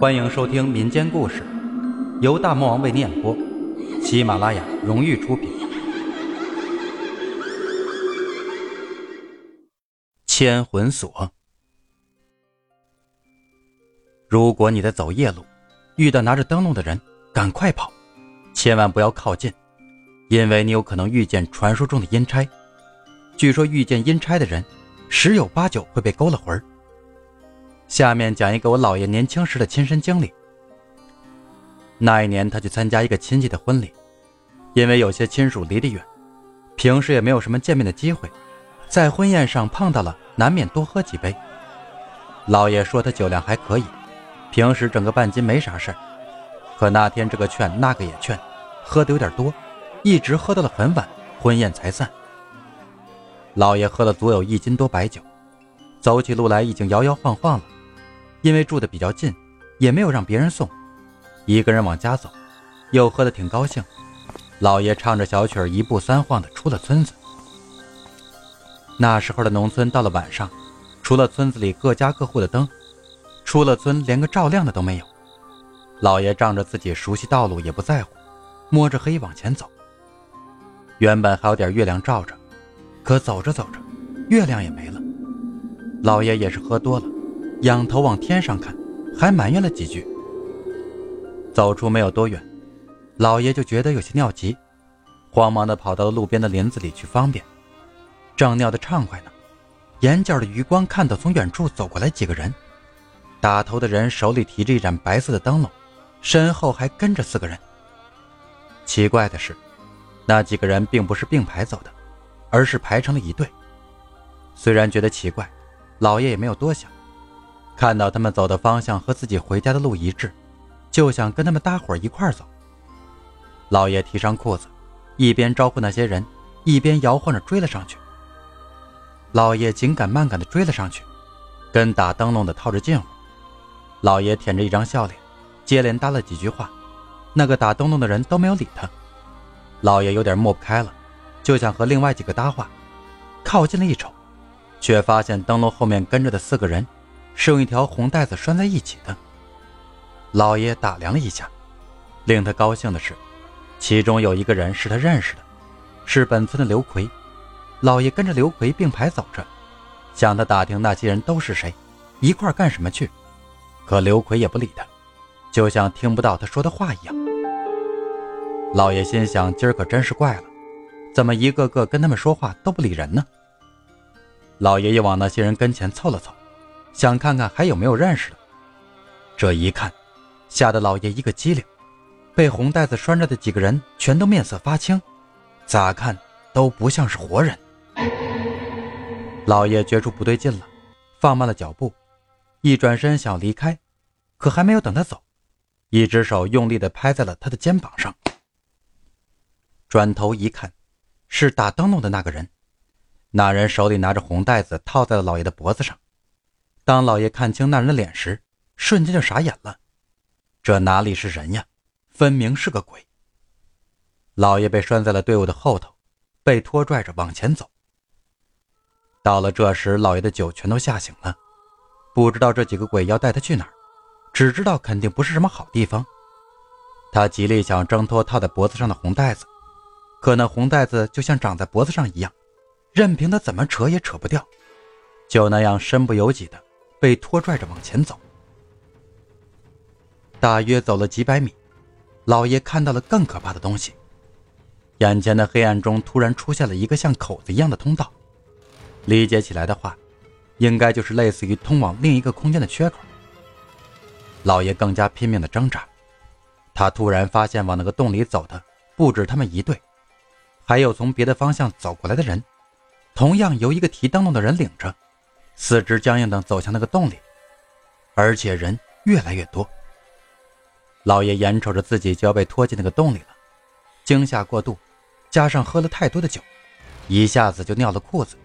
欢迎收听民间故事，由大魔王为你演播，喜马拉雅荣誉出品。牵魂锁。如果你在走夜路，遇到拿着灯笼的人，赶快跑，千万不要靠近，因为你有可能遇见传说中的阴差。据说遇见阴差的人，十有八九会被勾了魂儿。下面讲一个我姥爷年轻时的亲身经历。那一年，他去参加一个亲戚的婚礼，因为有些亲属离得远，平时也没有什么见面的机会，在婚宴上碰到了，难免多喝几杯。姥爷说他酒量还可以，平时整个半斤没啥事儿，可那天这个劝那个也劝，喝的有点多，一直喝到了很晚，婚宴才散。姥爷喝了足有一斤多白酒，走起路来已经摇摇晃晃了。因为住的比较近，也没有让别人送，一个人往家走，又喝得挺高兴。老爷唱着小曲儿，一步三晃的出了村子。那时候的农村，到了晚上，除了村子里各家各户的灯，出了村连个照亮的都没有。老爷仗着自己熟悉道路，也不在乎，摸着黑往前走。原本还有点月亮照着，可走着走着，月亮也没了。老爷也是喝多了。仰头往天上看，还埋怨了几句。走出没有多远，老爷就觉得有些尿急，慌忙的跑到了路边的林子里去方便。正尿得畅快呢，眼角的余光看到从远处走过来几个人，打头的人手里提着一盏白色的灯笼，身后还跟着四个人。奇怪的是，那几个人并不是并排走的，而是排成了一队。虽然觉得奇怪，老爷也没有多想。看到他们走的方向和自己回家的路一致，就想跟他们搭伙一块走。老爷提上裤子，一边招呼那些人，一边摇晃着追了上去。老爷紧赶慢赶的追了上去，跟打灯笼的套着近乎。老爷舔着一张笑脸，接连搭了几句话，那个打灯笼的人都没有理他。老爷有点抹不开了，就想和另外几个搭话，靠近了一瞅，却发现灯笼后面跟着的四个人。是用一条红带子拴在一起的。老爷打量了一下，令他高兴的是，其中有一个人是他认识的，是本村的刘奎。老爷跟着刘奎并排走着，向他打听那些人都是谁，一块干什么去。可刘奎也不理他，就像听不到他说的话一样。老爷心想：今儿可真是怪了，怎么一个个跟他们说话都不理人呢？老爷又往那些人跟前凑了凑。想看看还有没有认识的，这一看，吓得老爷一个机灵，被红带子拴着的几个人全都面色发青，咋看都不像是活人。老爷觉出不对劲了，放慢了脚步，一转身想离开，可还没有等他走，一只手用力地拍在了他的肩膀上。转头一看，是打灯笼的那个人，那人手里拿着红带子套在了老爷的脖子上。当老爷看清那人的脸时，瞬间就傻眼了。这哪里是人呀，分明是个鬼。老爷被拴在了队伍的后头，被拖拽着往前走。到了这时，老爷的酒全都吓醒了，不知道这几个鬼要带他去哪儿，只知道肯定不是什么好地方。他极力想挣脱套在脖子上的红带子，可那红带子就像长在脖子上一样，任凭他怎么扯也扯不掉，就那样身不由己的。被拖拽着往前走，大约走了几百米，老爷看到了更可怕的东西。眼前的黑暗中突然出现了一个像口子一样的通道，理解起来的话，应该就是类似于通往另一个空间的缺口。老爷更加拼命的挣扎，他突然发现往那个洞里走的不止他们一队，还有从别的方向走过来的人，同样由一个提灯笼的人领着。四肢僵硬的走向那个洞里，而且人越来越多。老爷眼瞅着自己就要被拖进那个洞里了，惊吓过度，加上喝了太多的酒，一下子就尿了裤子。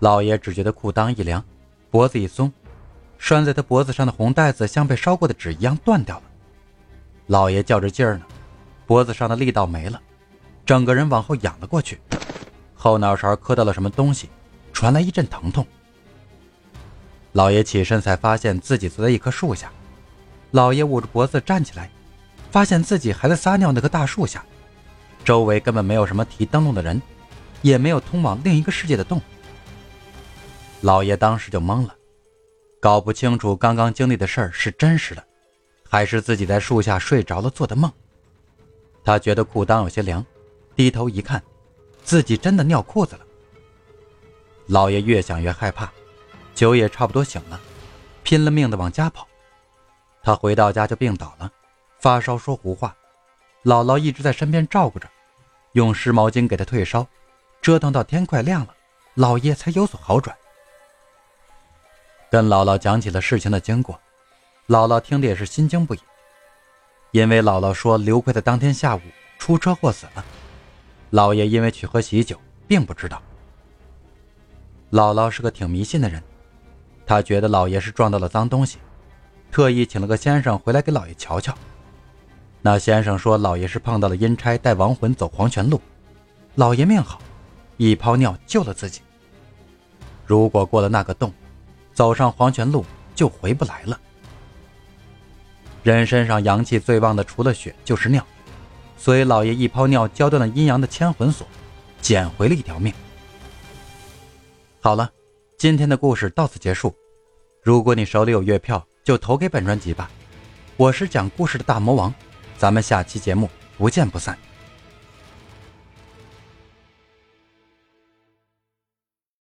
老爷只觉得裤裆一凉，脖子一松，拴在他脖子上的红带子像被烧过的纸一样断掉了。老爷较着劲儿呢，脖子上的力道没了，整个人往后仰了过去，后脑勺磕到了什么东西。传来一阵疼痛，老爷起身才发现自己坐在一棵树下，老爷捂着脖子站起来，发现自己还在撒尿那棵大树下，周围根本没有什么提灯笼的人，也没有通往另一个世界的洞。老爷当时就懵了，搞不清楚刚刚经历的事儿是真实的，还是自己在树下睡着了做的梦。他觉得裤裆有些凉，低头一看，自己真的尿裤子了。老爷越想越害怕，酒也差不多醒了，拼了命的往家跑。他回到家就病倒了，发烧说胡话，姥姥一直在身边照顾着，用湿毛巾给他退烧，折腾到天快亮了，老爷才有所好转。跟姥姥讲起了事情的经过，姥姥听得也是心惊不已。因为姥姥说刘奎的当天下午出车祸死了，老爷因为去喝喜酒，并不知道。姥姥是个挺迷信的人，她觉得老爷是撞到了脏东西，特意请了个先生回来给老爷瞧瞧。那先生说老爷是碰到了阴差带亡魂走黄泉路，老爷命好，一泡尿救了自己。如果过了那个洞。走上黄泉路就回不来了。人身上阳气最旺的除了血就是尿，所以老爷一泡尿浇断了阴阳的牵魂锁，捡回了一条命。好了，今天的故事到此结束。如果你手里有月票，就投给本专辑吧。我是讲故事的大魔王，咱们下期节目不见不散。